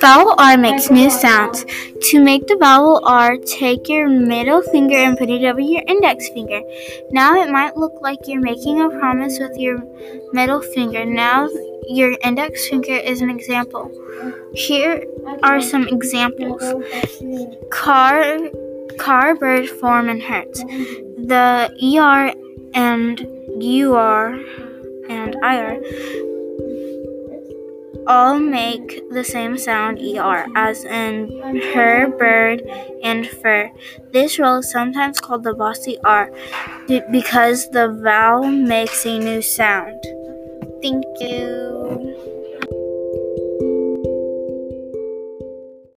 Vowel R makes new sounds. To make the vowel R, take your middle finger and put it over your index finger. Now it might look like you're making a promise with your middle finger. Now your index finger is an example. Here are some examples. Car, car, bird, form, and hurt. The ER and UR and IR all make the same sound er as in her, bird, and fur. This roll is sometimes called the bossy r because the vowel makes a new sound. Thank you.